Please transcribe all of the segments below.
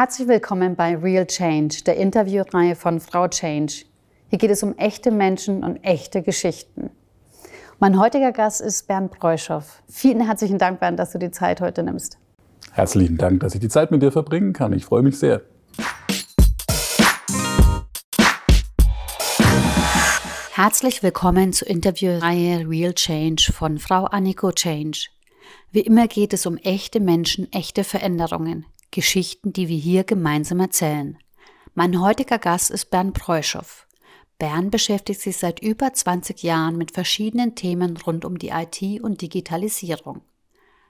Herzlich willkommen bei Real Change, der Interviewreihe von Frau Change. Hier geht es um echte Menschen und echte Geschichten. Mein heutiger Gast ist Bernd Breuschow. Vielen herzlichen Dank, Bernd, dass du die Zeit heute nimmst. Herzlichen Dank, dass ich die Zeit mit dir verbringen kann. Ich freue mich sehr. Herzlich willkommen zur Interviewreihe Real Change von Frau Anniko Change. Wie immer geht es um echte Menschen, echte Veränderungen, Geschichten, die wir hier gemeinsam erzählen. Mein heutiger Gast ist Bernd Preuschow. Bernd beschäftigt sich seit über 20 Jahren mit verschiedenen Themen rund um die IT und Digitalisierung.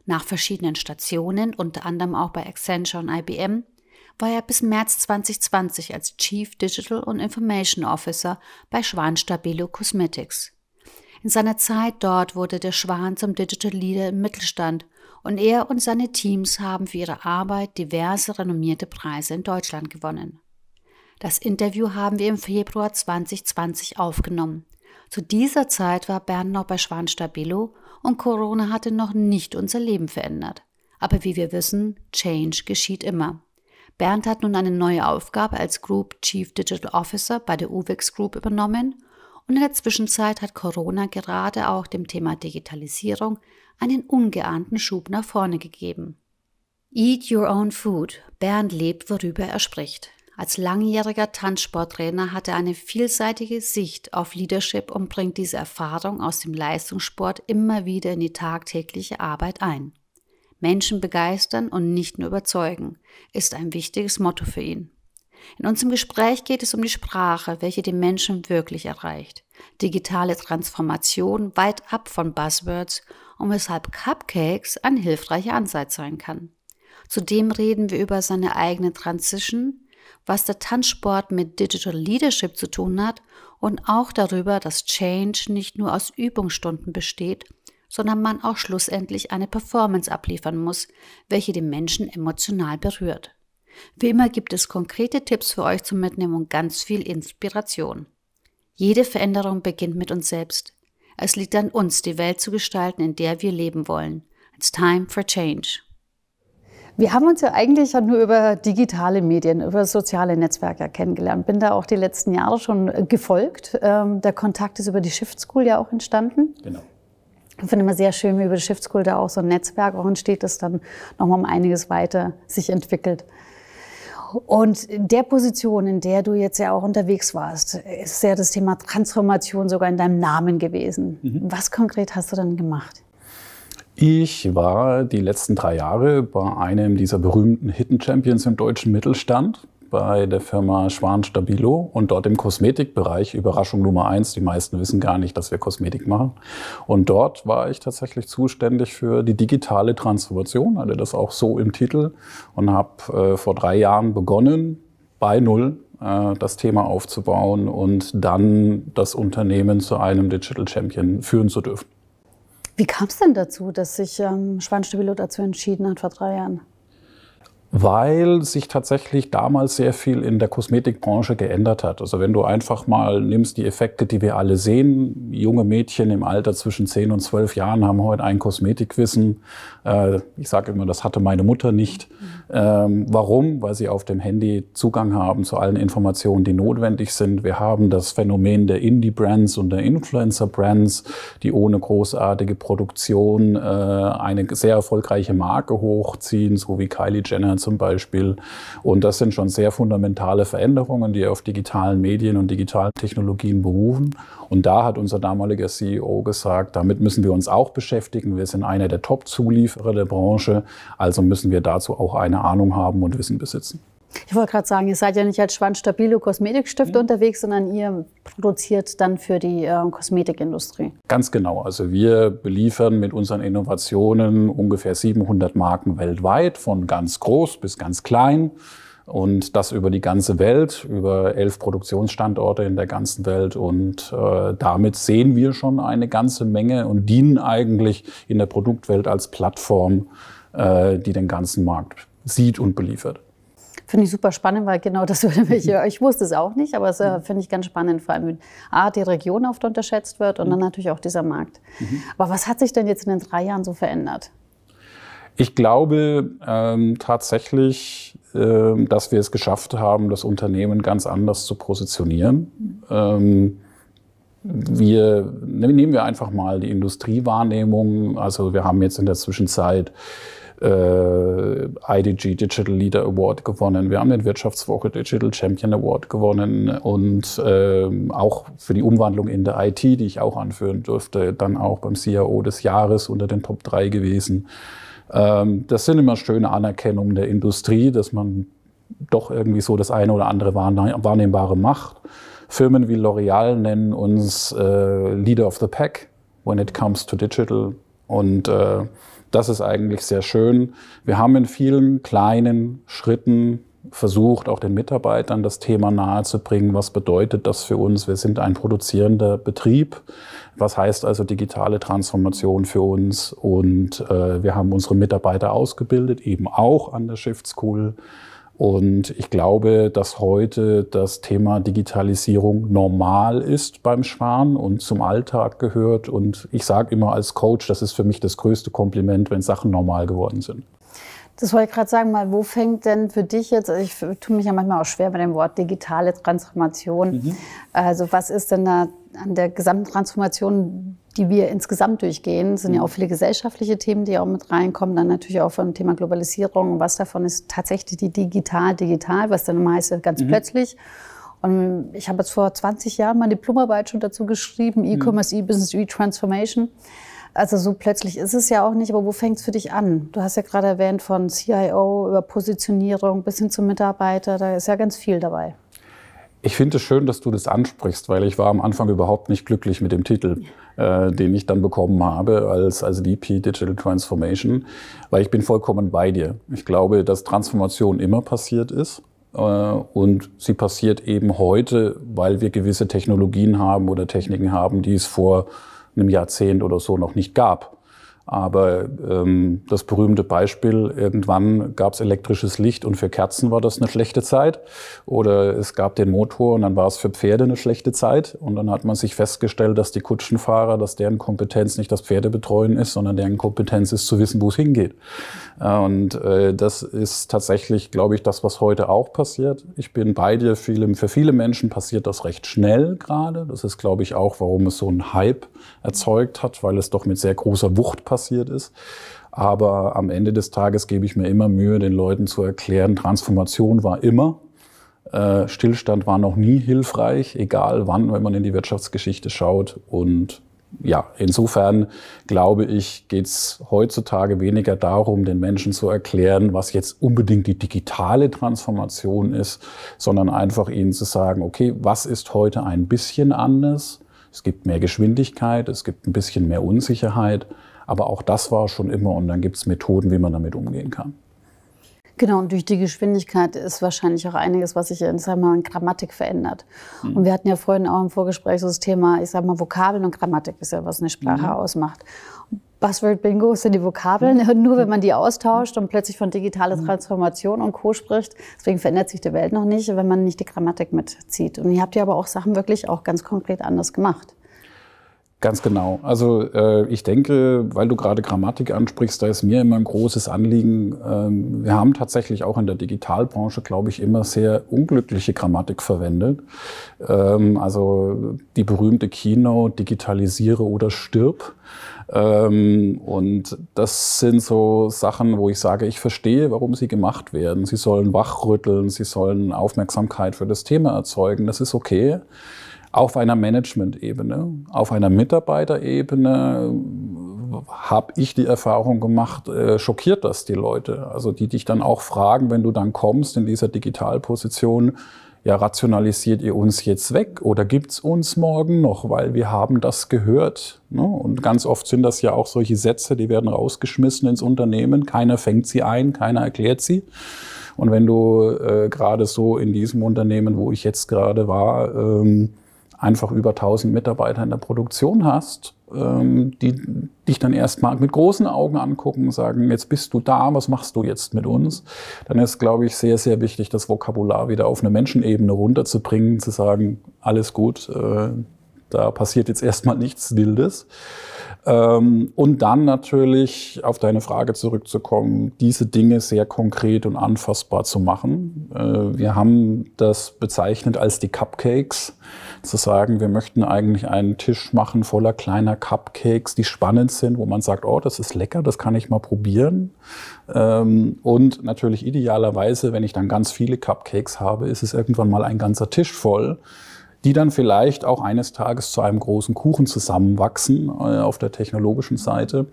Nach verschiedenen Stationen, unter anderem auch bei Accenture und IBM, war er bis März 2020 als Chief Digital und Information Officer bei Schwan Stabilo Cosmetics. In seiner Zeit dort wurde der Schwan zum Digital Leader im Mittelstand und er und seine Teams haben für ihre Arbeit diverse renommierte Preise in Deutschland gewonnen. Das Interview haben wir im Februar 2020 aufgenommen. Zu dieser Zeit war Bernd noch bei Schwan Stabilo und Corona hatte noch nicht unser Leben verändert. Aber wie wir wissen, Change geschieht immer. Bernd hat nun eine neue Aufgabe als Group Chief Digital Officer bei der UVEX Group übernommen und in der Zwischenzeit hat Corona gerade auch dem Thema Digitalisierung einen ungeahnten Schub nach vorne gegeben. Eat Your Own Food. Bernd lebt, worüber er spricht. Als langjähriger Tanzsporttrainer hat er eine vielseitige Sicht auf Leadership und bringt diese Erfahrung aus dem Leistungssport immer wieder in die tagtägliche Arbeit ein. Menschen begeistern und nicht nur überzeugen, ist ein wichtiges Motto für ihn. In unserem Gespräch geht es um die Sprache, welche den Menschen wirklich erreicht, digitale Transformation weit ab von Buzzwords und weshalb Cupcakes ein hilfreicher Ansatz sein kann. Zudem reden wir über seine eigene Transition, was der Tanzsport mit Digital Leadership zu tun hat und auch darüber, dass Change nicht nur aus Übungsstunden besteht, sondern man auch schlussendlich eine Performance abliefern muss, welche den Menschen emotional berührt. Wie immer gibt es konkrete Tipps für euch zum Mitnehmen und ganz viel Inspiration. Jede Veränderung beginnt mit uns selbst. Es liegt an uns, die Welt zu gestalten, in der wir leben wollen. It's time for change. Wir haben uns ja eigentlich nur über digitale Medien, über soziale Netzwerke kennengelernt. Bin da auch die letzten Jahre schon gefolgt. Ähm, der Kontakt ist über die Shift School ja auch entstanden. Genau. Ich finde immer sehr schön, wie über die Shift School da auch so ein Netzwerk auch entsteht, das dann nochmal um einiges weiter sich entwickelt. Und in der Position, in der du jetzt ja auch unterwegs warst, ist ja das Thema Transformation sogar in deinem Namen gewesen. Mhm. Was konkret hast du dann gemacht? Ich war die letzten drei Jahre bei einem dieser berühmten Hidden Champions im deutschen Mittelstand bei der Firma Schwan Stabilo und dort im Kosmetikbereich. Überraschung Nummer eins. Die meisten wissen gar nicht, dass wir Kosmetik machen. Und dort war ich tatsächlich zuständig für die digitale Transformation, hatte das auch so im Titel und habe äh, vor drei Jahren begonnen, bei Null äh, das Thema aufzubauen und dann das Unternehmen zu einem Digital Champion führen zu dürfen. Wie kam es denn dazu, dass sich ähm, Schwan Stabilo dazu entschieden hat vor drei Jahren? Weil sich tatsächlich damals sehr viel in der Kosmetikbranche geändert hat. Also wenn du einfach mal nimmst die Effekte, die wir alle sehen, junge Mädchen im Alter zwischen 10 und 12 Jahren haben heute ein Kosmetikwissen. Äh, ich sage immer, das hatte meine Mutter nicht. Ähm, warum? Weil sie auf dem Handy Zugang haben zu allen Informationen, die notwendig sind. Wir haben das Phänomen der Indie-Brands und der Influencer-Brands, die ohne großartige Produktion äh, eine sehr erfolgreiche Marke hochziehen, so wie Kylie Jenner zum Beispiel. Und das sind schon sehr fundamentale Veränderungen, die auf digitalen Medien und digitalen Technologien berufen. Und da hat unser damaliger CEO gesagt, damit müssen wir uns auch beschäftigen. Wir sind einer der Top-Zulieferer der Branche, also müssen wir dazu auch eine Ahnung haben und Wissen besitzen. Ich wollte gerade sagen, ihr seid ja nicht als Schwanz Stabilo Kosmetikstift mhm. unterwegs, sondern ihr produziert dann für die äh, Kosmetikindustrie. Ganz genau. Also wir beliefern mit unseren Innovationen ungefähr 700 Marken weltweit, von ganz groß bis ganz klein. Und das über die ganze Welt, über elf Produktionsstandorte in der ganzen Welt. Und äh, damit sehen wir schon eine ganze Menge und dienen eigentlich in der Produktwelt als Plattform, äh, die den ganzen Markt sieht und beliefert. Finde ich super spannend, weil genau das würde mich, ich wusste es auch nicht, aber es äh, finde ich ganz spannend, vor allem, wie A, die Region oft unterschätzt wird und dann natürlich auch dieser Markt. Mhm. Aber was hat sich denn jetzt in den drei Jahren so verändert? Ich glaube ähm, tatsächlich, äh, dass wir es geschafft haben, das Unternehmen ganz anders zu positionieren. Ähm, wir nehmen wir einfach mal die Industriewahrnehmung. Also wir haben jetzt in der Zwischenzeit äh, IDG Digital Leader Award gewonnen. Wir haben den Wirtschaftswoche Digital Champion Award gewonnen und äh, auch für die Umwandlung in der IT, die ich auch anführen durfte, dann auch beim CIO des Jahres unter den Top 3 gewesen. Ähm, das sind immer schöne Anerkennungen der Industrie, dass man doch irgendwie so das eine oder andere Wahrnehmbare macht. Firmen wie L'Oreal nennen uns äh, Leader of the Pack when it comes to digital. Und äh, das ist eigentlich sehr schön. Wir haben in vielen kleinen Schritten versucht, auch den Mitarbeitern das Thema nahezubringen. Was bedeutet das für uns? Wir sind ein produzierender Betrieb. Was heißt also digitale Transformation für uns? Und äh, wir haben unsere Mitarbeiter ausgebildet, eben auch an der Shift School. Und ich glaube, dass heute das Thema Digitalisierung normal ist beim Schwan und zum Alltag gehört. Und ich sage immer als Coach, das ist für mich das größte Kompliment, wenn Sachen normal geworden sind. Das wollte ich gerade sagen, mal, wo fängt denn für dich jetzt, also ich tue mich ja manchmal auch schwer bei dem Wort digitale Transformation. Mhm. Also was ist denn da an der gesamten Transformation, die wir insgesamt durchgehen, sind ja mhm. auch viele gesellschaftliche Themen, die auch mit reinkommen. Dann natürlich auch von Thema Globalisierung. Was davon ist tatsächlich die digital, digital, was dann immer heißt, ganz mhm. plötzlich. Und ich habe jetzt vor 20 Jahren meine Diplomarbeit schon dazu geschrieben, mhm. E-Commerce, E-Business, E-Transformation. Also so plötzlich ist es ja auch nicht, aber wo fängt es für dich an? Du hast ja gerade erwähnt von CIO über Positionierung bis hin zum Mitarbeiter, da ist ja ganz viel dabei. Ich finde es schön, dass du das ansprichst, weil ich war am Anfang überhaupt nicht glücklich mit dem Titel, äh, den ich dann bekommen habe als, als VP Digital Transformation, weil ich bin vollkommen bei dir. Ich glaube, dass Transformation immer passiert ist. Äh, und sie passiert eben heute, weil wir gewisse Technologien haben oder Techniken haben, die es vor einem Jahrzehnt oder so noch nicht gab. Aber ähm, das berühmte Beispiel, irgendwann gab es elektrisches Licht und für Kerzen war das eine schlechte Zeit. Oder es gab den Motor und dann war es für Pferde eine schlechte Zeit. Und dann hat man sich festgestellt, dass die Kutschenfahrer, dass deren Kompetenz nicht das Pferdebetreuen ist, sondern deren Kompetenz ist zu wissen, wo es hingeht. Und äh, das ist tatsächlich, glaube ich, das, was heute auch passiert. Ich bin bei dir, viele, für viele Menschen passiert das recht schnell gerade. Das ist, glaube ich, auch, warum es so einen Hype erzeugt hat, weil es doch mit sehr großer Wucht passiert ist. Aber am Ende des Tages gebe ich mir immer Mühe, den Leuten zu erklären, Transformation war immer. Äh, Stillstand war noch nie hilfreich, egal wann, wenn man in die Wirtschaftsgeschichte schaut. Und ja, insofern glaube ich, geht es heutzutage weniger darum, den Menschen zu erklären, was jetzt unbedingt die digitale Transformation ist, sondern einfach ihnen zu sagen, okay, was ist heute ein bisschen anders? Es gibt mehr Geschwindigkeit, es gibt ein bisschen mehr Unsicherheit, aber auch das war schon immer und dann gibt es Methoden, wie man damit umgehen kann. Genau, und durch die Geschwindigkeit ist wahrscheinlich auch einiges, was sich in, sag mal, in Grammatik verändert. Mhm. Und wir hatten ja vorhin auch im Vorgespräch so das Thema, ich sag mal, Vokabeln und Grammatik ist ja, was eine Sprache mhm. ausmacht. Buzzword Bingo sind die Vokabeln, mhm. nur wenn man die austauscht und plötzlich von digitaler mhm. Transformation und Co. spricht. Deswegen verändert sich die Welt noch nicht, wenn man nicht die Grammatik mitzieht. Und ihr habt ja aber auch Sachen wirklich auch ganz konkret anders gemacht. Ganz genau. Also äh, ich denke, weil du gerade Grammatik ansprichst, da ist mir immer ein großes Anliegen. Ähm, wir haben tatsächlich auch in der Digitalbranche, glaube ich, immer sehr unglückliche Grammatik verwendet. Ähm, also die berühmte Keynote, digitalisiere oder stirb. Ähm, und das sind so Sachen, wo ich sage, ich verstehe, warum sie gemacht werden. Sie sollen wachrütteln, sie sollen Aufmerksamkeit für das Thema erzeugen. Das ist okay auf einer Management-Ebene, auf einer Mitarbeiterebene habe ich die Erfahrung gemacht, äh, schockiert das die Leute. Also die dich dann auch fragen, wenn du dann kommst in dieser Digitalposition, ja, rationalisiert ihr uns jetzt weg oder gibt's uns morgen noch, weil wir haben das gehört. Ne? Und ganz oft sind das ja auch solche Sätze, die werden rausgeschmissen ins Unternehmen, keiner fängt sie ein, keiner erklärt sie. Und wenn du äh, gerade so in diesem Unternehmen, wo ich jetzt gerade war, ähm, einfach über 1000 Mitarbeiter in der Produktion hast, ähm, die dich dann erstmal mit großen Augen angucken und sagen, jetzt bist du da, was machst du jetzt mit uns? Dann ist, glaube ich, sehr, sehr wichtig, das Vokabular wieder auf eine Menschenebene runterzubringen, zu sagen, alles gut, äh, Da passiert jetzt erstmal nichts Wildes. Ähm, und dann natürlich auf deine Frage zurückzukommen, diese Dinge sehr konkret und anfassbar zu machen. Äh, wir haben das bezeichnet als die Cupcakes, zu sagen, wir möchten eigentlich einen Tisch machen voller kleiner Cupcakes, die spannend sind, wo man sagt, oh, das ist lecker, das kann ich mal probieren. Ähm, und natürlich idealerweise, wenn ich dann ganz viele Cupcakes habe, ist es irgendwann mal ein ganzer Tisch voll die dann vielleicht auch eines Tages zu einem großen Kuchen zusammenwachsen äh, auf der technologischen Seite.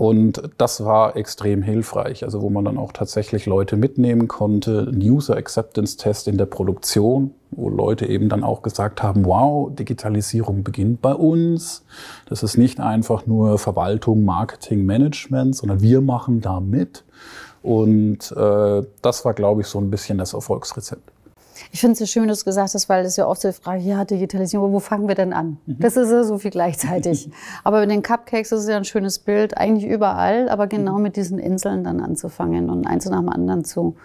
Und das war extrem hilfreich, also wo man dann auch tatsächlich Leute mitnehmen konnte. Ein User Acceptance Test in der Produktion, wo Leute eben dann auch gesagt haben, wow, Digitalisierung beginnt bei uns. Das ist nicht einfach nur Verwaltung, Marketing, Management, sondern wir machen da mit. Und äh, das war, glaube ich, so ein bisschen das Erfolgsrezept. Ich finde es so schön, dass du gesagt hast, weil es ja oft so die Frage, ja, Digitalisierung, wo fangen wir denn an? Mhm. Das ist ja so viel gleichzeitig. aber mit den Cupcakes ist es ja ein schönes Bild, eigentlich überall, aber genau mhm. mit diesen Inseln dann anzufangen und eins nach dem anderen zu,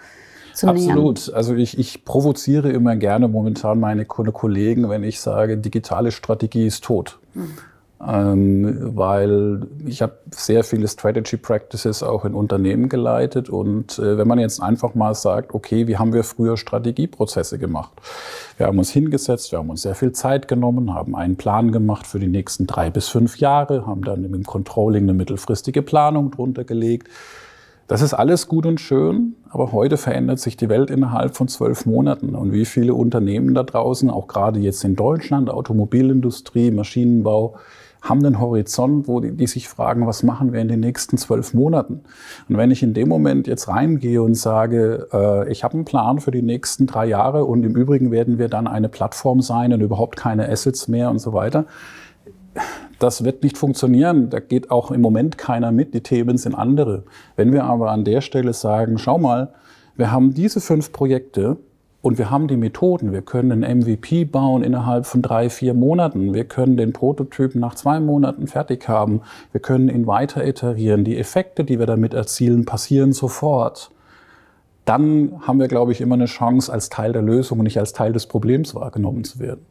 Absolut. Also ich, ich provoziere immer gerne momentan meine Kollegen, wenn ich sage, digitale Strategie ist tot. Mhm weil ich habe sehr viele Strategy Practices auch in Unternehmen geleitet und äh, wenn man jetzt einfach mal sagt, okay, wie haben wir früher Strategieprozesse gemacht? Wir haben uns hingesetzt, wir haben uns sehr viel Zeit genommen, haben einen Plan gemacht für die nächsten drei bis fünf Jahre, haben dann im Controlling eine mittelfristige Planung drunter gelegt. Das ist alles gut und schön, aber heute verändert sich die Welt innerhalb von zwölf Monaten. Und wie viele Unternehmen da draußen, auch gerade jetzt in Deutschland, Automobilindustrie, Maschinenbau, haben einen Horizont, wo die, die, sich fragen, was machen wir in den nächsten zwölf Monaten? Und wenn ich in dem Moment jetzt reingehe und sage, äh, ich habe einen Plan für die nächsten drei Jahre und im Übrigen werden wir dann eine Plattform sein und überhaupt keine Assets mehr und so weiter, das wird nicht funktionieren. Da geht auch im Moment keiner mit. Die Themen sind andere. Wenn wir aber an der Stelle sagen, schau mal, wir haben diese fünf Projekte, und wir haben die Methoden. Wir können einen MVP bauen innerhalb von drei, vier Monaten. Wir können den Prototypen nach zwei Monaten fertig haben. Wir können ihn weiter iterieren. Die Effekte, die wir damit erzielen, passieren sofort. Dann haben wir, glaube ich, immer eine Chance, als Teil der Lösung und nicht als Teil des Problems wahrgenommen zu werden.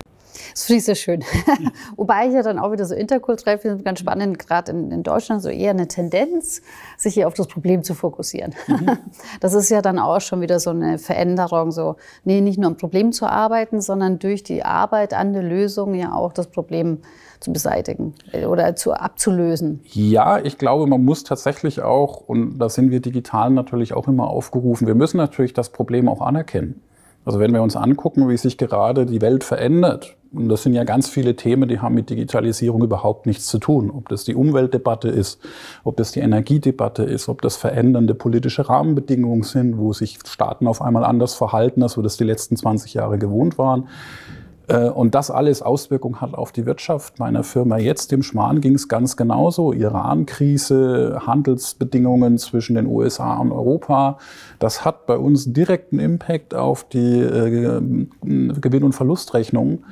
Das finde ich sehr schön. Wobei ich ja dann auch wieder so interkulturell finde, ganz spannend, gerade in, in, Deutschland so eher eine Tendenz, sich hier auf das Problem zu fokussieren. Mhm. Das ist ja dann auch schon wieder so eine Veränderung, so, nee, nicht nur am Problem zu arbeiten, sondern durch die Arbeit an der Lösung ja auch das Problem zu beseitigen oder zu abzulösen. Ja, ich glaube, man muss tatsächlich auch, und da sind wir digital natürlich auch immer aufgerufen, wir müssen natürlich das Problem auch anerkennen. Also wenn wir uns angucken, wie sich gerade die Welt verändert, und das sind ja ganz viele Themen, die haben mit Digitalisierung überhaupt nichts zu tun. Ob das die Umweltdebatte ist, ob das die Energiedebatte ist, ob das verändernde politische Rahmenbedingungen sind, wo sich Staaten auf einmal anders verhalten, als wir das die letzten 20 Jahre gewohnt waren. Äh, und das alles Auswirkungen hat auf die Wirtschaft meiner Firma. Jetzt im Schmarrn ging es ganz genauso. Iran-Krise, Handelsbedingungen zwischen den USA und Europa. Das hat bei uns direkten Impact auf die äh, Gewinn- und Verlustrechnung.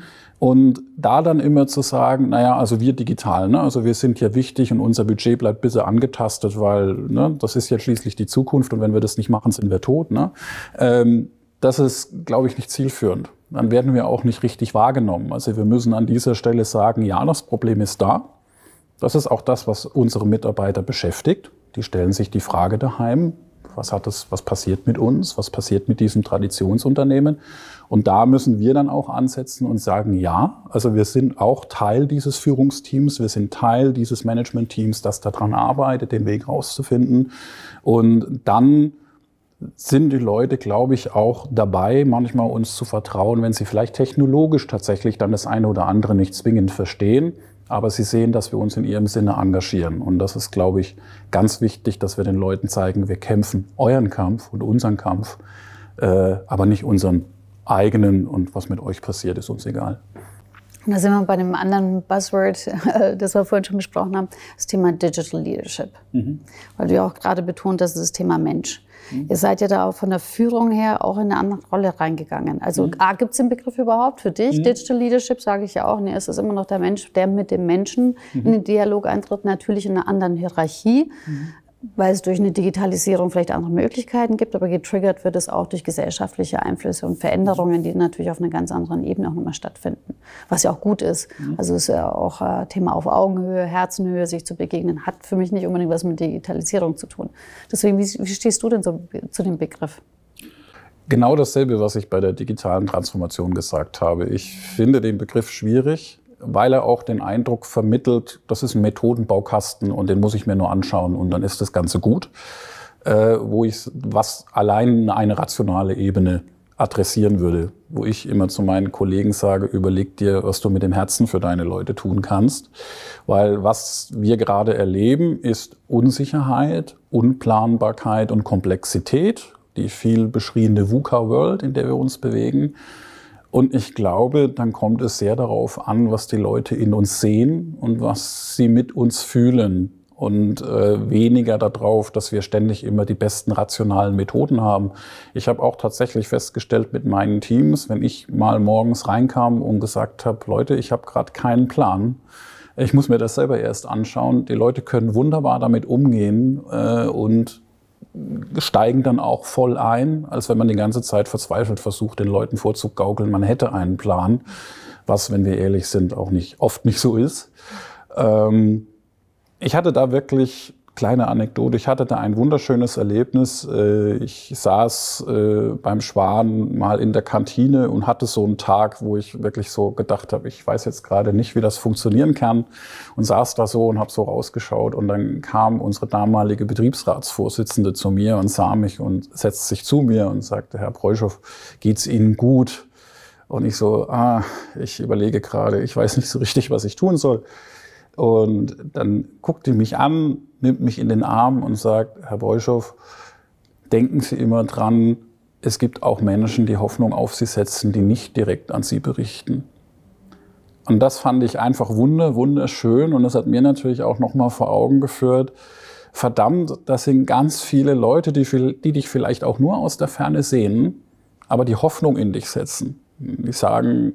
Und da dann immer zu sagen, naja, also wir digital, ne? also wir sind hier wichtig und unser Budget bleibt bitte angetastet, weil ne, das ist ja schließlich die Zukunft und wenn wir das nicht machen, sind wir tot. Ne? Ähm, das ist, glaube ich, nicht zielführend dann werden wir auch nicht richtig wahrgenommen. Also wir müssen an dieser Stelle sagen, ja, das Problem ist da. Das ist auch das, was unsere Mitarbeiter beschäftigt. Die stellen sich die Frage daheim, was hat das, was passiert mit uns? Was passiert mit diesem Traditionsunternehmen? Und da müssen wir dann auch ansetzen und sagen, ja, also wir sind auch Teil dieses Führungsteams, wir sind Teil dieses Managementteams, das daran arbeitet, den Weg rauszufinden. Und dann sind die Leute, glaube ich, auch dabei, manchmal uns zu vertrauen, wenn sie vielleicht technologisch tatsächlich dann das eine oder andere nicht zwingend verstehen. Aber sie sehen, dass wir uns in ihrem Sinne engagieren. Und das ist, glaube ich, ganz wichtig, dass wir den Leuten zeigen, wir kämpfen euren Kampf und unseren Kampf, äh, aber nicht unseren eigenen. Und was mit euch passiert, ist uns egal. Und da sind wir bei einem anderen Buzzword, das wir vorhin schon besprochen haben, das Thema Digital Leadership. Mhm. Weil du ja auch gerade betont hast, das Thema Mensch. Mhm. Ihr seid ja da auch von der Führung her auch in eine andere Rolle reingegangen. Also mhm. A, gibt es den Begriff überhaupt für dich? Mhm. Digital Leadership sage ich ja auch. Nee, es ist immer noch der Mensch, der mit dem Menschen in den Dialog eintritt, natürlich in einer anderen Hierarchie. Weil es durch eine Digitalisierung vielleicht andere Möglichkeiten gibt, aber getriggert wird es auch durch gesellschaftliche Einflüsse und Veränderungen, die natürlich auf einer ganz anderen Ebene auch nochmal stattfinden. Was ja auch gut ist. Mhm. Also es ist ja auch äh, Thema auf Augenhöhe, Herzenhöhe, sich zu begegnen, hat für mich nicht unbedingt was mit Digitalisierung zu tun. Deswegen, wie, wie stehst du denn so zu dem Begriff? Genau dasselbe, was ich bei der digitalen Transformation gesagt habe. Ich finde den Begriff schwierig weil er auch den Eindruck vermittelt, das ist ein Methodenbaukasten und den muss ich mir nur anschauen und dann ist das Ganze gut. Äh, wo ich was allein eine rationale Ebene adressieren würde, wo ich immer zu meinen Kollegen sage, überleg dir, was du mit dem Herzen für deine Leute tun kannst. Weil was wir gerade erleben, ist Unsicherheit, Unplanbarkeit und Komplexität, die viel beschriebene VUCA-World, in der wir uns bewegen. Und ich glaube, dann kommt es sehr darauf an, was die Leute in uns sehen und was sie mit uns fühlen. Und äh, weniger darauf, dass wir ständig immer die besten rationalen Methoden haben. Ich habe auch tatsächlich festgestellt mit meinen Teams, wenn ich mal morgens reinkam und gesagt habe, Leute, ich habe gerade keinen Plan. Ich muss mir das selber erst anschauen. Die Leute können wunderbar damit umgehen äh, und steigen dann auch voll ein, als wenn man die ganze Zeit verzweifelt versucht, den Leuten vorzugaukeln, man hätte einen Plan, was, wenn wir ehrlich sind, auch nicht oft nicht so ist. Ähm, ich hatte da wirklich kleine Anekdote. Ich hatte da ein wunderschönes Erlebnis. Äh, ich saß äh, beim Schwan mal in der Kantine und hatte so einen Tag, wo ich wirklich so gedacht habe, ich weiß jetzt gerade nicht, wie das funktionieren kann und saß da so und habe so rausgeschaut und dann kam unsere damalige Betriebsratsvorsitzende zu mir und sah mich und setzte sich zu mir und sagte, Herr Breuschow, geht's Ihnen gut? Und ich so, ah, ich überlege gerade, ich weiß nicht so richtig, was ich tun soll. Und dann guckt die mich an, nimmt mich in den Arm und sagt, Herr Beuschow, denken Sie immer dran, es gibt auch Menschen, die Hoffnung auf Sie setzen, die nicht direkt an Sie berichten. Und das fand ich einfach wunder, wunderschön und das hat mir natürlich auch nochmal vor Augen geführt, verdammt, das sind ganz viele Leute, die, die dich vielleicht auch nur aus der Ferne sehen, aber die Hoffnung in dich setzen. Die sagen,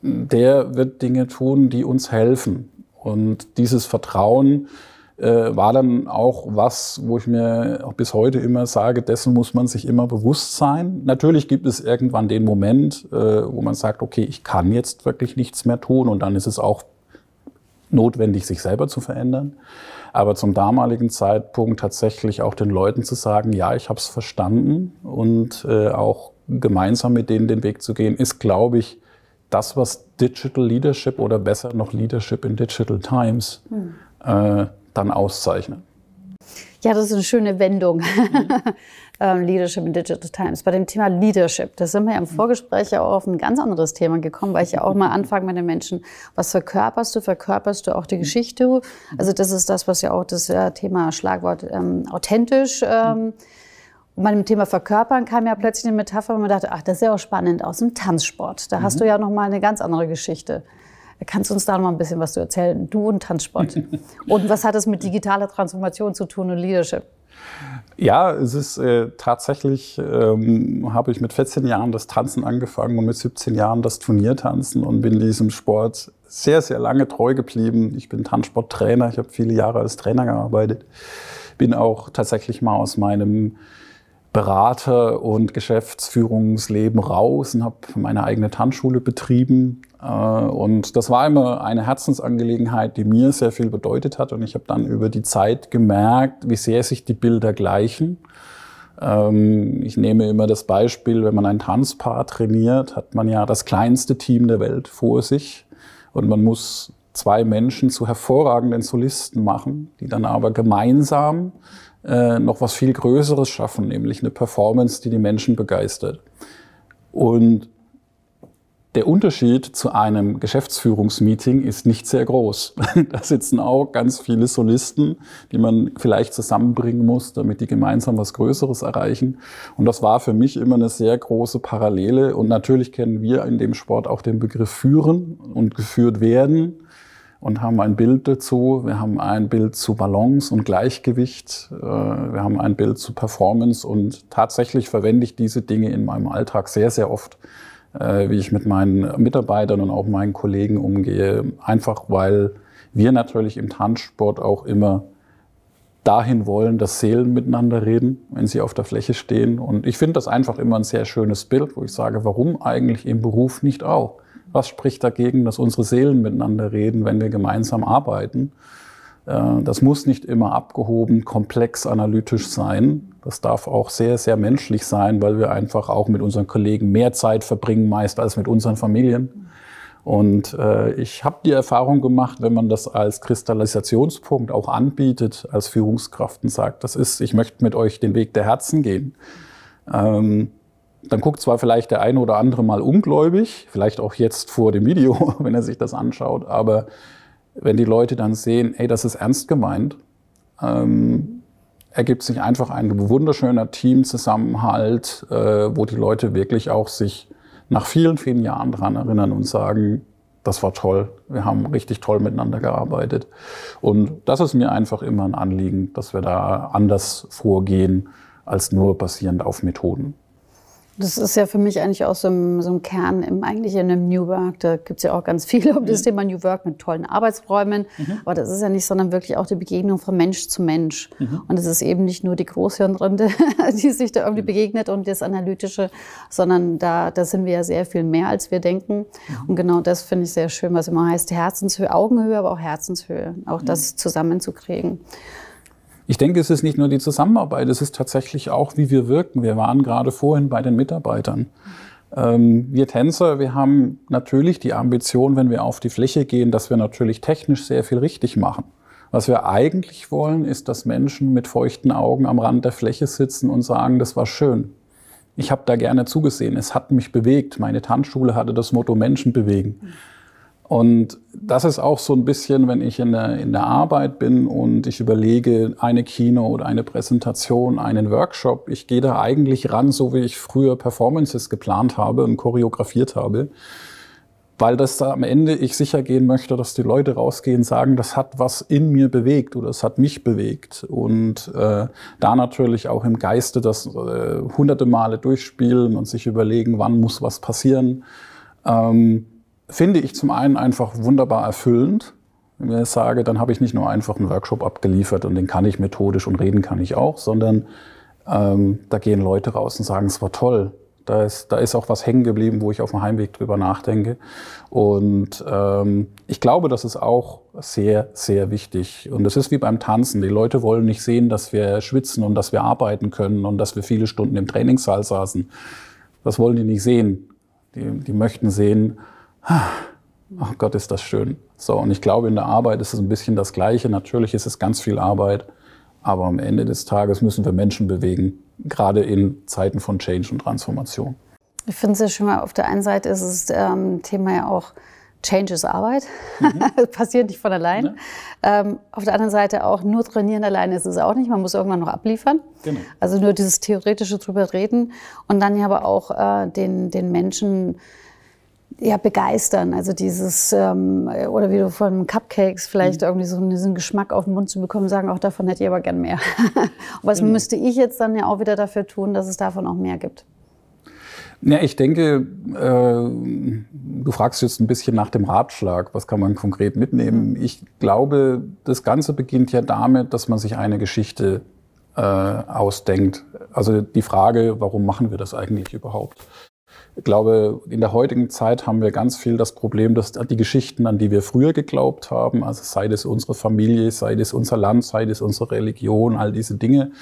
der wird Dinge tun, die uns helfen. Und dieses Vertrauen war dann auch was, wo ich mir auch bis heute immer sage, dessen muss man sich immer bewusst sein. Natürlich gibt es irgendwann den Moment, äh, wo man sagt, okay, ich kann jetzt wirklich nichts mehr tun und dann ist es auch notwendig, sich selber zu verändern. Aber zum damaligen Zeitpunkt tatsächlich auch den Leuten zu sagen, ja, ich habe es verstanden und äh, auch gemeinsam mit denen den Weg zu gehen, ist, glaube ich, das, was Digital Leadership oder besser noch Leadership in Digital Times hm. äh, dann auszeichnen. Ja, das ist eine schöne Wendung. Mhm. Leadership in Digital Times. Bei dem Thema Leadership, da sind wir ja im Vorgespräch ja auch auf ein ganz anderes Thema gekommen, weil ich ja auch mal anfange mit den Menschen, was verkörperst du? Verkörperst du auch die Geschichte? Also das ist das, was ja auch das äh, Thema Schlagwort ähm, authentisch ähm, und bei dem Thema Verkörpern kam ja plötzlich eine Metapher, wo man dachte, ach, das ist ja auch spannend aus dem Tanzsport. Da mhm. hast du ja noch mal eine ganz andere Geschichte. Kannst du uns da noch mal ein bisschen was zu erzählen? Du und Tanzsport. und was hat es mit digitaler Transformation zu tun und Leadership? Ja, es ist äh, tatsächlich, ähm, habe ich mit 14 Jahren das Tanzen angefangen und mit 17 Jahren das Turniertanzen und bin diesem Sport sehr, sehr lange treu geblieben. Ich bin Tanzsporttrainer, ich habe viele Jahre als Trainer gearbeitet. Bin auch tatsächlich mal aus meinem Berater- und Geschäftsführungsleben raus und habe meine eigene Tanzschule betrieben. Äh, und das war immer eine Herzensangelegenheit, die mir sehr viel bedeutet hat. Und ich habe dann über die Zeit gemerkt, wie sehr sich die Bilder gleichen. Ähm, ich nehme immer das Beispiel, wenn man ein Tanzpaar trainiert, hat man ja das kleinste Team der Welt vor sich. Und man muss zwei Menschen zu hervorragenden Solisten machen, die dann aber gemeinsam äh, noch was viel Größeres schaffen, nämlich eine Performance, die die Menschen begeistert. Und der Unterschied zu einem Geschäftsführungsmeeting ist nicht sehr groß. Da sitzen auch ganz viele Solisten, die man vielleicht zusammenbringen muss, damit die gemeinsam was Größeres erreichen. Und das war für mich immer eine sehr große Parallele. Und natürlich kennen wir in dem Sport auch den Begriff führen und geführt werden und haben ein Bild dazu. Wir haben ein Bild zu Balance und Gleichgewicht. Äh, wir haben ein Bild zu Performance und tatsächlich verwende ich diese Dinge in meinem Alltag sehr, sehr oft, äh, wie ich mit meinen Mitarbeitern und auch meinen Kollegen umgehe. Einfach weil wir natürlich im Tanzsport auch immer dahin wollen, dass Seelen miteinander reden, wenn sie auf der Fläche stehen. Und ich finde das einfach immer ein sehr schönes Bild, wo ich sage, warum eigentlich im Beruf nicht auch? Was spricht dagegen, dass unsere Seelen miteinander reden, wenn wir gemeinsam arbeiten? Äh, das muss nicht immer abgehoben, komplex, analytisch sein. Das darf auch sehr, sehr menschlich sein, weil wir einfach auch mit unseren Kollegen mehr Zeit verbringen, meist als mit unseren Familien. Und äh, ich habe die Erfahrung gemacht, wenn man das als Kristallisationspunkt auch anbietet, als Führungskraft und sagt, das ist, ich möchte mit euch den Weg der Herzen gehen. Ähm, dann guckt zwar vielleicht der eine oder andere mal ungläubig, vielleicht auch jetzt vor dem Video, wenn er sich das anschaut, aber wenn die Leute dann sehen, hey, das ist ernst gemeint, ähm, ergibt sich einfach ein wunderschöner Teamzusammenhalt, äh, wo die Leute wirklich auch sich nach vielen, vielen Jahren dran erinnern und sagen, das war toll, wir haben richtig toll miteinander gearbeitet. Und das ist mir einfach immer ein Anliegen, dass wir da anders vorgehen als nur basierend auf Methoden. Das ist ja für mich eigentlich auch so ein, so ein Kern im, eigentlich in einem New Work. Da gibt es ja auch ganz viel um mhm. das Thema New Work mit tollen Arbeitsräumen. Mhm. Aber das ist ja nicht, sondern wirklich auch die Begegnung von Mensch zu Mensch. Mhm. Und es ist eben nicht nur die Großhirnrinde, die sich da irgendwie mhm. begegnet und das Analytische, sondern da, da sind wir ja sehr viel mehr, als wir denken. Mhm. Und genau das finde ich sehr schön, was immer heißt Herzenshöhe, Augenhöhe, aber auch Herzenshöhe. Auch das zusammenzukriegen. Ich denke, es ist nicht nur die Zusammenarbeit, es ist tatsächlich auch, wie wir wirken. Wir waren gerade vorhin bei den Mitarbeitern. Ähm, wir Tänzer, wir haben natürlich die Ambition, wenn wir auf die Fläche gehen, dass wir natürlich technisch sehr viel richtig machen. Was wir eigentlich wollen, ist, dass Menschen mit feuchten Augen am Rand der Fläche sitzen und sagen, das war schön. Ich habe da gerne zugesehen. Es hat mich bewegt. Meine Tanzschule hatte das Motto Menschen bewegen. Und das ist auch so ein bisschen, wenn ich in der, in der Arbeit bin und ich überlege, eine Kino oder eine Präsentation, einen Workshop, ich gehe da eigentlich ran, so wie ich früher Performances geplant habe und choreografiert habe, weil das da am Ende ich sicher gehen möchte, dass die Leute rausgehen, sagen, das hat was in mir bewegt oder es hat mich bewegt. Und äh, da natürlich auch im Geiste das äh, hunderte Male durchspielen und sich überlegen, wann muss was passieren. Ähm, finde ich zum einen einfach wunderbar erfüllend. Wenn ich sage, dann habe ich nicht nur einfach einen Workshop abgeliefert und den kann ich methodisch und reden kann ich auch, sondern ähm, da gehen Leute raus und sagen, es war toll. Da ist, da ist auch was hängen geblieben, wo ich auf dem Heimweg drüber nachdenke. Und ähm, ich glaube, das ist auch sehr, sehr wichtig. Und es ist wie beim Tanzen. Die Leute wollen nicht sehen, dass wir schwitzen und dass wir arbeiten können und dass wir viele Stunden im Trainingssaal saßen. Das wollen die nicht sehen. Die, die möchten sehen, ach Gott, ist das schön. So, und ich glaube, in der Arbeit ist es ein bisschen das Gleiche. Natürlich ist es ganz viel Arbeit, aber am Ende des Tages müssen wir Menschen bewegen, gerade in Zeiten von Change und Transformation. Ich finde es sehr schön, auf der einen Seite ist das ähm, Thema ja auch Change ist Arbeit, mhm. passiert nicht von allein. Ja. Ähm, auf der anderen Seite auch nur trainieren alleine ist es auch nicht, man muss irgendwann noch abliefern. Genau. Also nur dieses theoretische drüber reden und dann ja aber auch äh, den, den Menschen ja, begeistern. Also dieses, ähm, oder wie du von Cupcakes vielleicht mhm. irgendwie so diesen Geschmack auf den Mund zu bekommen, sagen, auch davon hätte ich aber gern mehr. was mhm. müsste ich jetzt dann ja auch wieder dafür tun, dass es davon auch mehr gibt? Ja, ich denke, äh, du fragst jetzt ein bisschen nach dem Ratschlag, was kann man konkret mitnehmen. Mhm. Ich glaube, das Ganze beginnt ja damit, dass man sich eine Geschichte äh, ausdenkt. Also die Frage, warum machen wir das eigentlich überhaupt? Ich glaube, in der heutigen Zeit haben wir ganz viel das Problem, dass die Geschichten, an die wir früher geglaubt haben, also sei es unsere Familie, sei es unser Land, sei es unsere Religion, all diese Dinge,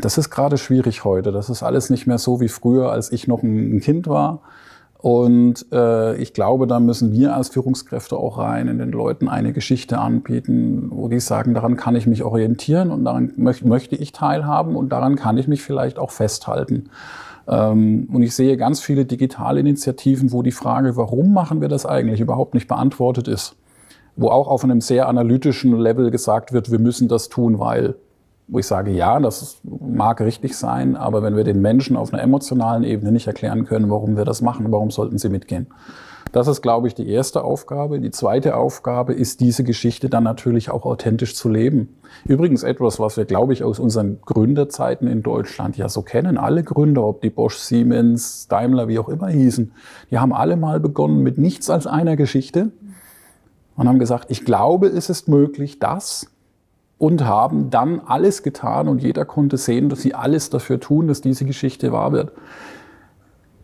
das ist gerade schwierig heute. Das ist alles nicht mehr so wie früher, als ich noch ein Kind war. Und äh, ich glaube, da müssen wir als Führungskräfte auch rein, in den Leuten eine Geschichte anbieten, wo die sagen, daran kann ich mich orientieren und daran möcht möchte ich teilhaben und daran kann ich mich vielleicht auch festhalten. Ähm, und ich sehe ganz viele digitale Initiativen, wo die Frage, warum machen wir das eigentlich, überhaupt nicht beantwortet ist. Wo auch auf einem sehr analytischen Level gesagt wird, wir müssen das tun, weil, wo ich sage, ja, das mag richtig sein, aber wenn wir den Menschen auf einer emotionalen Ebene nicht erklären können, warum wir das machen, warum sollten sie mitgehen? Das ist, glaube ich, die erste Aufgabe. Die zweite Aufgabe ist, diese Geschichte dann natürlich auch authentisch zu leben. Übrigens etwas, was wir, glaube ich, aus unseren Gründerzeiten in Deutschland ja so kennen. Alle Gründer, ob die Bosch, Siemens, Daimler, wie auch immer hießen, die haben alle mal begonnen mit nichts als einer Geschichte und haben gesagt, ich glaube, es ist möglich, dass und haben dann alles getan und jeder konnte sehen, dass sie alles dafür tun, dass diese Geschichte wahr wird.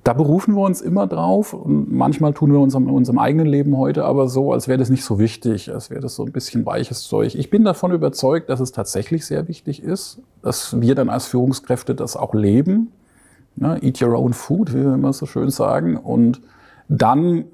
Da berufen wir uns immer drauf und manchmal tun wir uns in unserem eigenen Leben heute aber so, als wäre das nicht so wichtig, als wäre das so ein bisschen weiches Zeug. Ich bin davon überzeugt, dass es tatsächlich sehr wichtig ist, dass wir dann als Führungskräfte das auch leben. Ne? Eat your own food, wie wir immer so schön sagen. Und dann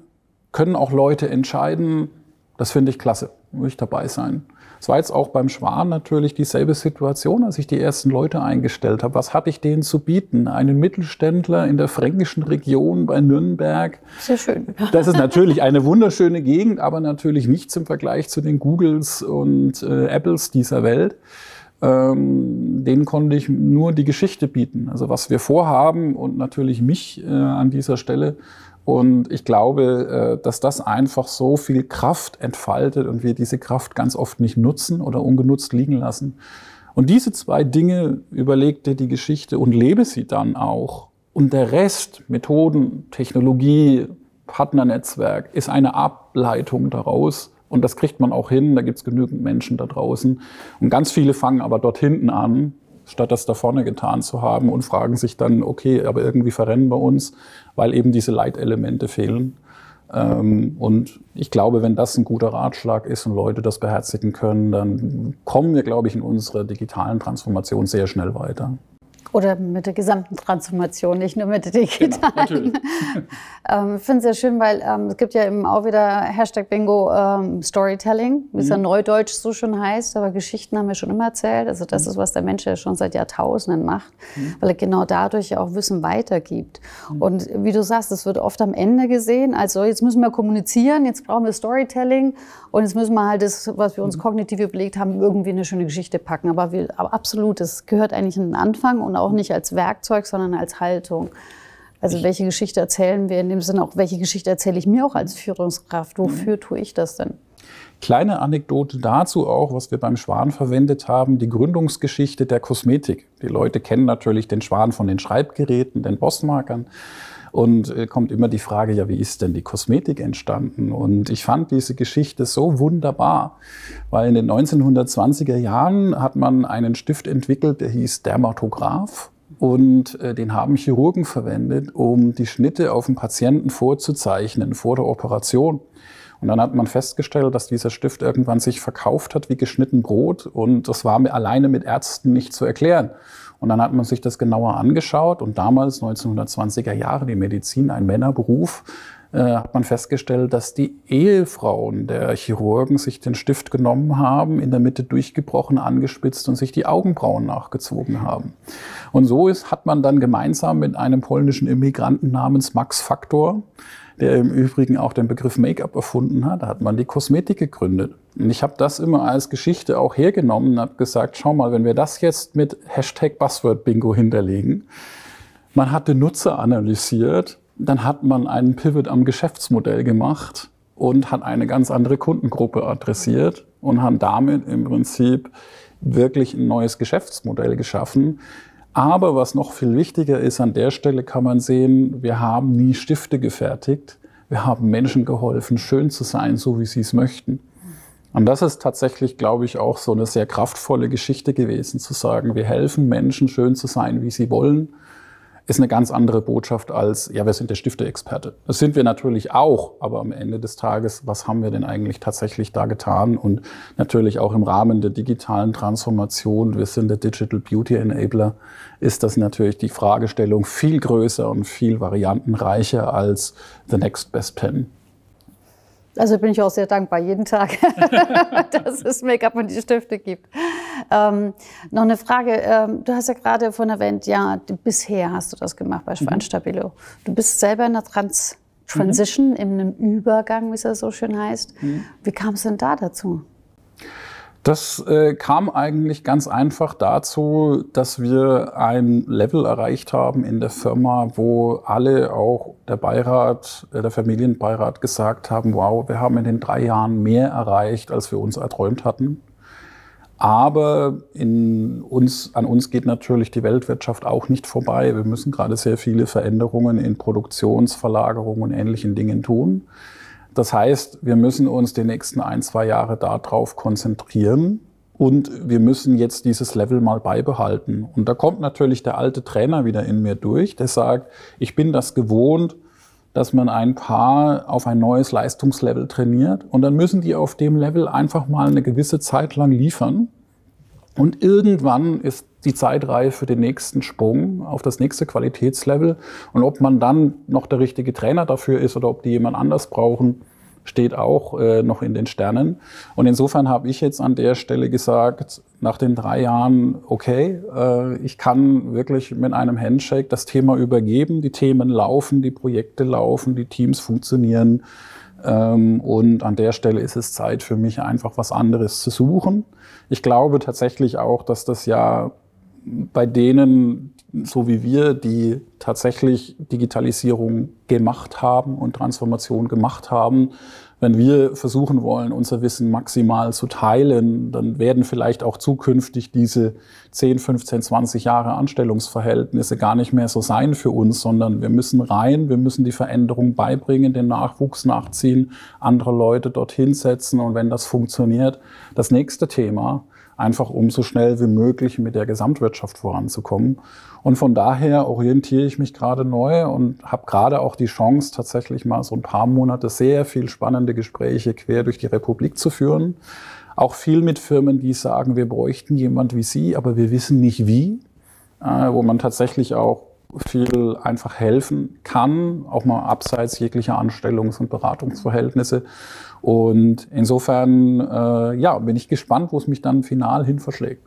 können auch Leute entscheiden, das finde ich klasse, will ich dabei sein. Es war jetzt auch beim Schwan natürlich dieselbe Situation, als ich die ersten Leute eingestellt habe. Was hatte ich denen zu bieten? Einen Mittelständler in der fränkischen Region bei Nürnberg. Sehr schön. Das ist natürlich eine wunderschöne Gegend, aber natürlich nichts im Vergleich zu den Googles und äh, Apples dieser Welt. Ähm, denen konnte ich nur die Geschichte bieten. Also was wir vorhaben und natürlich mich äh, an dieser Stelle und ich glaube, äh, dass das einfach so viel Kraft entfaltet und wir diese Kraft ganz oft nicht nutzen oder ungenutzt liegen lassen. Und diese zwei Dinge überlegte die Geschichte und lebe sie dann auch. Und der Rest, Methoden, Technologie, Partnernetzwerk, ist eine Ableitung daraus. Und das kriegt man auch hin. Da gibt es genügend Menschen da draußen. Und ganz viele fangen aber dort hinten an statt das da vorne getan zu haben und fragen sich dann, okay, aber irgendwie verrennen wir uns, weil eben diese Leitelemente fehlen. Ähm, und ich glaube, wenn das ein guter Ratschlag ist und Leute das beherzigen können, dann kommen wir, glaube ich, in unserer digitalen Transformation sehr schnell weiter. Oder mit der gesamten Transformation, nicht nur mit der digitalen. Genau, ich finde es sehr schön, weil ähm, es gibt ja eben auch wieder Hashtag Bingo ähm, Storytelling, wie es ja mhm. neudeutsch so schon heißt, aber Geschichten haben wir schon immer erzählt. Also das mhm. ist, was der Mensch ja schon seit Jahrtausenden macht, mhm. weil er genau dadurch ja auch Wissen weitergibt. Mhm. Und wie du sagst, das wird oft am Ende gesehen, also jetzt müssen wir kommunizieren, jetzt brauchen wir Storytelling und jetzt müssen wir halt das, was wir uns mhm. kognitiv überlegt haben, irgendwie eine schöne Geschichte packen. Aber, wir, aber absolut, das gehört eigentlich in den Anfang und auch nicht als Werkzeug, sondern als Haltung. Also welche Geschichte erzählen wir in dem Sinne auch, welche Geschichte erzähle ich mir auch als Führungskraft? Wofür tue ich das denn? Kleine Anekdote dazu auch, was wir beim Schwan verwendet haben, die Gründungsgeschichte der Kosmetik. Die Leute kennen natürlich den Schwan von den Schreibgeräten, den Bossmarkern. Und äh, kommt immer die Frage, ja, wie ist denn die Kosmetik entstanden? Und ich fand diese Geschichte so wunderbar, weil in den 1920er Jahren hat man einen Stift entwickelt, der hieß Dermatograph. Und äh, den haben Chirurgen verwendet, um die Schnitte auf dem Patienten vorzuzeichnen vor der Operation. Und dann hat man festgestellt, dass dieser Stift irgendwann sich verkauft hat wie geschnitten Brot. Und das war mir alleine mit Ärzten nicht zu erklären. Und dann hat man sich das genauer angeschaut. Und damals, 1920er Jahre, die Medizin, ein Männerberuf, äh, hat man festgestellt, dass die Ehefrauen der Chirurgen sich den Stift genommen haben, in der Mitte durchgebrochen, angespitzt und sich die Augenbrauen nachgezogen haben. Und so ist, hat man dann gemeinsam mit einem polnischen Immigranten namens Max Faktor der im Übrigen auch den Begriff Make-up erfunden hat. Da hat man die Kosmetik gegründet. Und ich habe das immer als Geschichte auch hergenommen und habe gesagt, schau mal, wenn wir das jetzt mit Hashtag Buzzword Bingo hinterlegen, man hat den Nutzer analysiert, dann hat man einen Pivot am Geschäftsmodell gemacht und hat eine ganz andere Kundengruppe adressiert und hat damit im Prinzip wirklich ein neues Geschäftsmodell geschaffen, aber was noch viel wichtiger ist, an der Stelle kann man sehen, wir haben nie Stifte gefertigt. Wir haben Menschen geholfen, schön zu sein, so wie sie es möchten. Und das ist tatsächlich, glaube ich, auch so eine sehr kraftvolle Geschichte gewesen, zu sagen, wir helfen Menschen, schön zu sein, wie sie wollen ist eine ganz andere Botschaft als, ja, wir sind der Stifteexperte. Das sind wir natürlich auch, aber am Ende des Tages, was haben wir denn eigentlich tatsächlich da getan? Und natürlich auch im Rahmen der digitalen Transformation, wir sind der Digital Beauty Enabler, ist das natürlich die Fragestellung viel größer und viel variantenreicher als The Next Best Pen. Also bin ich auch sehr dankbar jeden Tag, dass es Make-up und die Stifte gibt. Ähm, noch eine Frage. Ähm, du hast ja gerade von erwähnt, ja, bisher hast du das gemacht bei Schweinstabilo. Mhm. Du bist selber in der Trans Transition, mhm. in einem Übergang, wie es ja so schön heißt. Mhm. Wie kam es denn da dazu? Das äh, kam eigentlich ganz einfach dazu, dass wir ein Level erreicht haben in der Firma, wo alle, auch der Beirat, äh, der Familienbeirat gesagt haben, wow, wir haben in den drei Jahren mehr erreicht, als wir uns erträumt hatten. Aber in uns, an uns geht natürlich die Weltwirtschaft auch nicht vorbei. Wir müssen gerade sehr viele Veränderungen in Produktionsverlagerungen und ähnlichen Dingen tun. Das heißt, wir müssen uns die nächsten ein, zwei Jahre darauf konzentrieren, und wir müssen jetzt dieses Level mal beibehalten. Und da kommt natürlich der alte Trainer wieder in mir durch, der sagt, ich bin das gewohnt, dass man ein Paar auf ein neues Leistungslevel trainiert und dann müssen die auf dem Level einfach mal eine gewisse Zeit lang liefern. Und irgendwann ist die Zeit reif für den nächsten Sprung auf das nächste Qualitätslevel. Und ob man dann noch der richtige Trainer dafür ist oder ob die jemand anders brauchen, steht auch äh, noch in den Sternen. Und insofern habe ich jetzt an der Stelle gesagt, nach den drei Jahren, okay, äh, ich kann wirklich mit einem Handshake das Thema übergeben. Die Themen laufen, die Projekte laufen, die Teams funktionieren. Ähm, und an der Stelle ist es Zeit für mich einfach was anderes zu suchen. Ich glaube tatsächlich auch, dass das ja bei denen, so wie wir, die tatsächlich Digitalisierung gemacht haben und Transformation gemacht haben, wenn wir versuchen wollen, unser Wissen maximal zu teilen, dann werden vielleicht auch zukünftig diese 10, 15, 20 Jahre Anstellungsverhältnisse gar nicht mehr so sein für uns, sondern wir müssen rein, wir müssen die Veränderung beibringen, den Nachwuchs nachziehen, andere Leute dorthin setzen. Und wenn das funktioniert, das nächste Thema, einfach um so schnell wie möglich mit der Gesamtwirtschaft voranzukommen. Und von daher orientiere ich mich gerade neu und habe gerade auch die Chance, tatsächlich mal so ein paar Monate sehr viel spannende Gespräche quer durch die Republik zu führen. Auch viel mit Firmen, die sagen, wir bräuchten jemand wie Sie, aber wir wissen nicht wie, äh, wo man tatsächlich auch viel einfach helfen kann, auch mal abseits jeglicher Anstellungs- und Beratungsverhältnisse. Und insofern, äh, ja, bin ich gespannt, wo es mich dann final hin verschlägt.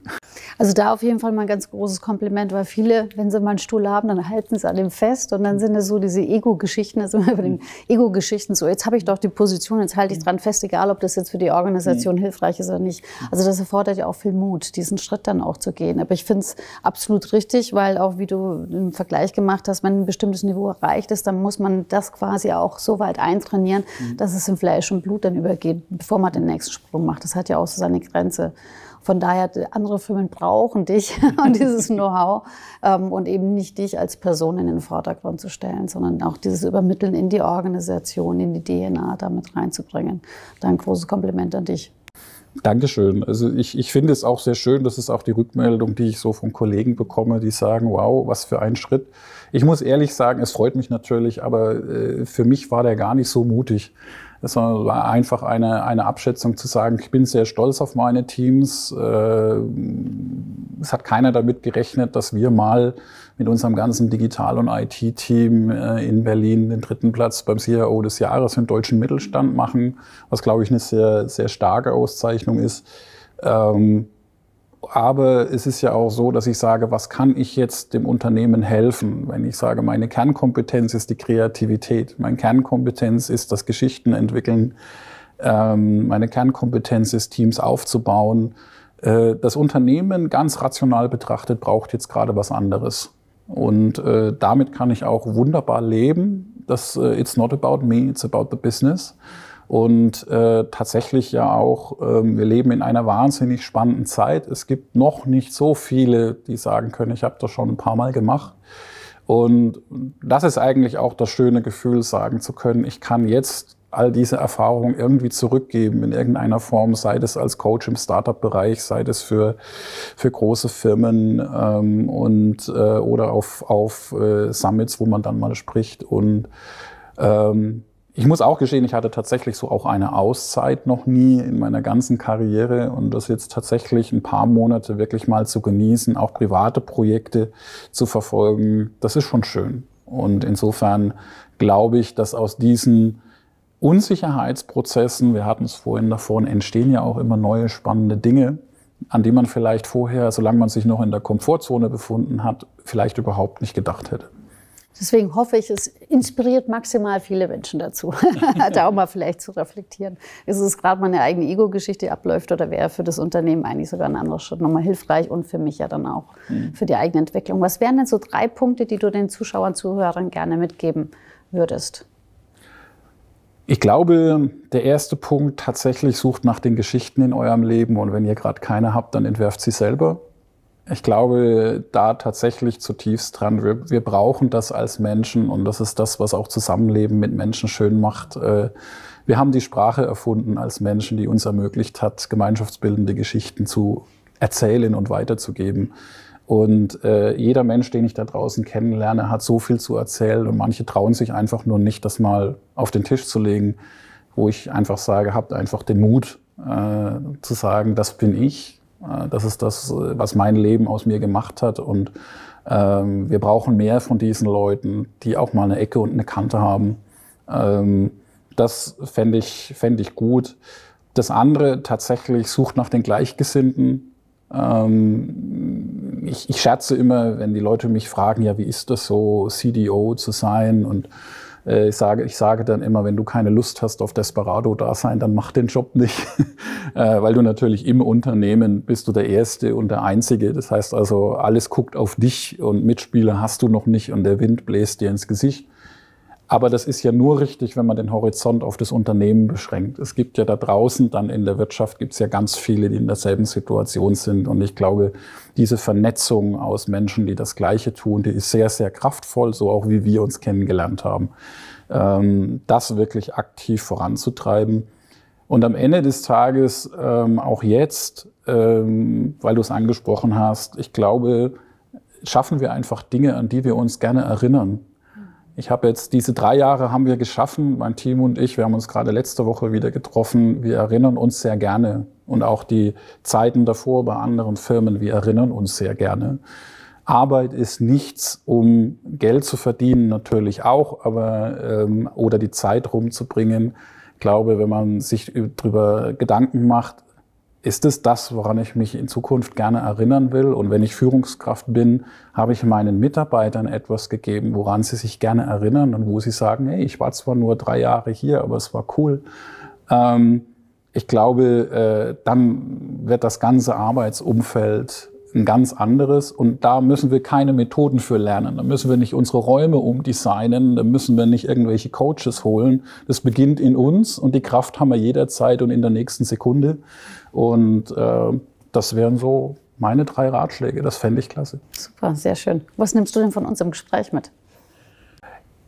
Also da auf jeden Fall mal ein ganz großes Kompliment, weil viele, wenn sie mal einen Stuhl haben, dann halten sie an dem fest und dann sind es so diese Ego-Geschichten, also immer über den Ego-Geschichten so, jetzt habe ich doch die Position, jetzt halte ich dran fest, egal ob das jetzt für die Organisation mhm. hilfreich ist oder nicht. Also das erfordert ja auch viel Mut, diesen Schritt dann auch zu gehen. Aber ich finde es absolut richtig, weil auch wie du im Vergleich gemacht hast, wenn ein bestimmtes Niveau erreicht ist, dann muss man das quasi auch so weit eintrainieren, mhm. dass es in Fleisch und Blut dann übergeht, bevor man den nächsten Sprung macht. Das hat ja auch so seine Grenze. Von daher, andere Firmen brauchen dich und dieses Know-how ähm, und eben nicht dich als Person in den Vordergrund zu stellen, sondern auch dieses Übermitteln in die Organisation, in die DNA damit reinzubringen. Da ein großes Kompliment an dich. Dankeschön. Also ich, ich finde es auch sehr schön, das ist auch die Rückmeldung, die ich so von Kollegen bekomme, die sagen, wow, was für ein Schritt. Ich muss ehrlich sagen, es freut mich natürlich, aber äh, für mich war der gar nicht so mutig. Es war einfach eine, eine Abschätzung zu sagen, ich bin sehr stolz auf meine Teams. Äh, es hat keiner damit gerechnet, dass wir mal mit unserem ganzen Digital- und IT-Team äh, in Berlin den dritten Platz beim CIO des Jahres im deutschen Mittelstand machen, was, glaube ich, eine sehr, sehr starke Auszeichnung ist. Ähm, aber es ist ja auch so, dass ich sage, was kann ich jetzt dem Unternehmen helfen? Wenn ich sage, meine Kernkompetenz ist die Kreativität, meine Kernkompetenz ist das Geschichten entwickeln, ähm, meine Kernkompetenz ist Teams aufzubauen. Äh, das Unternehmen ganz rational betrachtet braucht jetzt gerade was anderes. Und äh, damit kann ich auch wunderbar leben. Das äh, it's not about me, it's about the business. Und äh, tatsächlich ja auch, ähm, wir leben in einer wahnsinnig spannenden Zeit. Es gibt noch nicht so viele, die sagen können, ich habe das schon ein paar Mal gemacht. Und das ist eigentlich auch das schöne Gefühl, sagen zu können, ich kann jetzt all diese Erfahrungen irgendwie zurückgeben in irgendeiner Form, sei das als Coach im Startup-Bereich, sei das für, für große Firmen ähm, und, äh, oder auf, auf äh, Summits, wo man dann mal spricht. Und ähm, ich muss auch gestehen, ich hatte tatsächlich so auch eine Auszeit noch nie in meiner ganzen Karriere und das jetzt tatsächlich ein paar Monate wirklich mal zu genießen, auch private Projekte zu verfolgen, das ist schon schön. Und insofern glaube ich, dass aus diesen Unsicherheitsprozessen, wir hatten es vorhin davon, entstehen ja auch immer neue spannende Dinge, an die man vielleicht vorher, solange man sich noch in der Komfortzone befunden hat, vielleicht überhaupt nicht gedacht hätte. Deswegen hoffe ich, es inspiriert maximal viele Menschen dazu, da auch mal vielleicht zu reflektieren. Ist es gerade mal eine eigene Ego-Geschichte abläuft oder wäre für das Unternehmen eigentlich sogar ein anderer Schritt nochmal hilfreich und für mich ja dann auch mhm. für die eigene Entwicklung. Was wären denn so drei Punkte, die du den Zuschauern, Zuhörern gerne mitgeben würdest? Ich glaube, der erste Punkt tatsächlich sucht nach den Geschichten in eurem Leben und wenn ihr gerade keine habt, dann entwerft sie selber. Ich glaube da tatsächlich zutiefst dran. Wir, wir, brauchen das als Menschen und das ist das, was auch Zusammenleben mit Menschen schön macht. Äh, Wir haben die Sprache erfunden als Menschen, die uns ermöglicht hat, gemeinschaftsbildende Geschichten zu erzählen und weiterzugeben. Und äh, jeder Mensch, den ich da draußen kennenlerne, hat so viel zu erzählen und manche trauen sich einfach nur nicht, das mal auf den Tisch zu legen, wo ich einfach sage, habt einfach den Mut äh, zu sagen, das bin ich, das ist das, was mein Leben aus mir gemacht hat und ähm, wir brauchen mehr von diesen Leuten, die auch mal eine Ecke und eine Kante haben. Ähm, das fände ich, fänd ich gut. Das andere tatsächlich sucht nach den Gleichgesinnten. Ähm, ich, ich scherze immer, wenn die Leute mich fragen, ja, wie ist das so, CDO zu sein? Und äh, ich, sage, ich sage dann immer, wenn du keine Lust hast auf Desperado-Dasein, dann mach den Job nicht. äh, weil du natürlich im Unternehmen bist du der Erste und der Einzige. Das heißt also, alles guckt auf dich und Mitspieler hast du noch nicht und der Wind bläst dir ins Gesicht. Aber das ist ja nur richtig, wenn man den Horizont auf das Unternehmen beschränkt. Es gibt ja da draußen, dann in der Wirtschaft, gibt es ja ganz viele, die in derselben Situation sind. Und ich glaube, diese Vernetzung aus Menschen, die das Gleiche tun, die ist sehr, sehr kraftvoll, so auch wie wir uns kennengelernt haben. Ähm, das wirklich aktiv voranzutreiben. Und am Ende des Tages, ähm, auch jetzt, ähm, weil du es angesprochen hast, ich glaube, schaffen wir einfach Dinge, an die wir uns gerne erinnern ich habe jetzt diese drei Jahre haben wir geschaffen, mein Team und ich. Wir haben uns gerade letzte Woche wieder getroffen. Wir erinnern uns sehr gerne und auch die Zeiten davor bei anderen Firmen. Wir erinnern uns sehr gerne. Arbeit ist nichts, um Geld zu verdienen, natürlich auch, aber ähm, oder die Zeit rumzubringen. Ich glaube, wenn man sich darüber Gedanken macht, ist es das, woran ich mich in Zukunft gerne erinnern will? Und wenn ich Führungskraft bin, habe ich meinen Mitarbeitern etwas gegeben, woran sie sich gerne erinnern und wo sie sagen, hey, ich war zwar nur drei Jahre hier, aber es war cool. Ähm, ich glaube, äh, dann wird das ganze Arbeitsumfeld ein ganz anderes und da müssen wir keine Methoden für lernen. Da müssen wir nicht unsere Räume umdesignen, da müssen wir nicht irgendwelche Coaches holen. Das beginnt in uns und die Kraft haben wir jederzeit und in der nächsten Sekunde. Und äh, das wären so meine drei Ratschläge. Das fände ich klasse. Super, sehr schön. Was nimmst du denn von uns im Gespräch mit?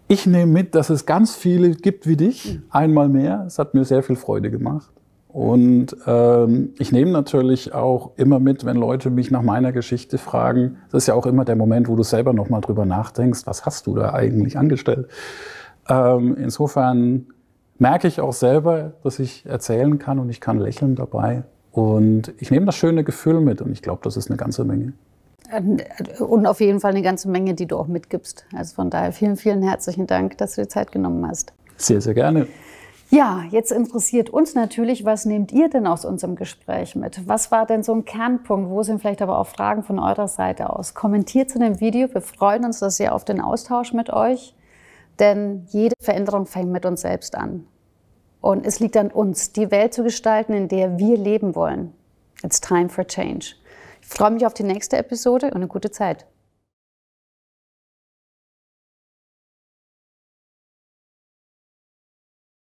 Ich nehme mit, dass es ganz viele gibt wie dich, einmal mehr. Es hat mir sehr viel Freude gemacht. Und ähm, ich nehme natürlich auch immer mit, wenn Leute mich nach meiner Geschichte fragen. Das ist ja auch immer der Moment, wo du selber nochmal drüber nachdenkst, was hast du da eigentlich angestellt? Ähm, insofern merke ich auch selber, dass ich erzählen kann und ich kann lächeln dabei. Und ich nehme das schöne Gefühl mit und ich glaube, das ist eine ganze Menge. Und auf jeden Fall eine ganze Menge, die du auch mitgibst. Also von daher vielen, vielen herzlichen Dank, dass du dir Zeit genommen hast. Sehr, sehr gerne. Ja, jetzt interessiert uns natürlich, was nehmt ihr denn aus unserem Gespräch mit? Was war denn so ein Kernpunkt? Wo sind vielleicht aber auch Fragen von eurer Seite aus? Kommentiert zu dem Video. Wir freuen uns das sehr auf den Austausch mit euch, denn jede Veränderung fängt mit uns selbst an. Und es liegt an uns, die Welt zu gestalten, in der wir leben wollen. It's time for change. Ich freue mich auf die nächste Episode und eine gute Zeit.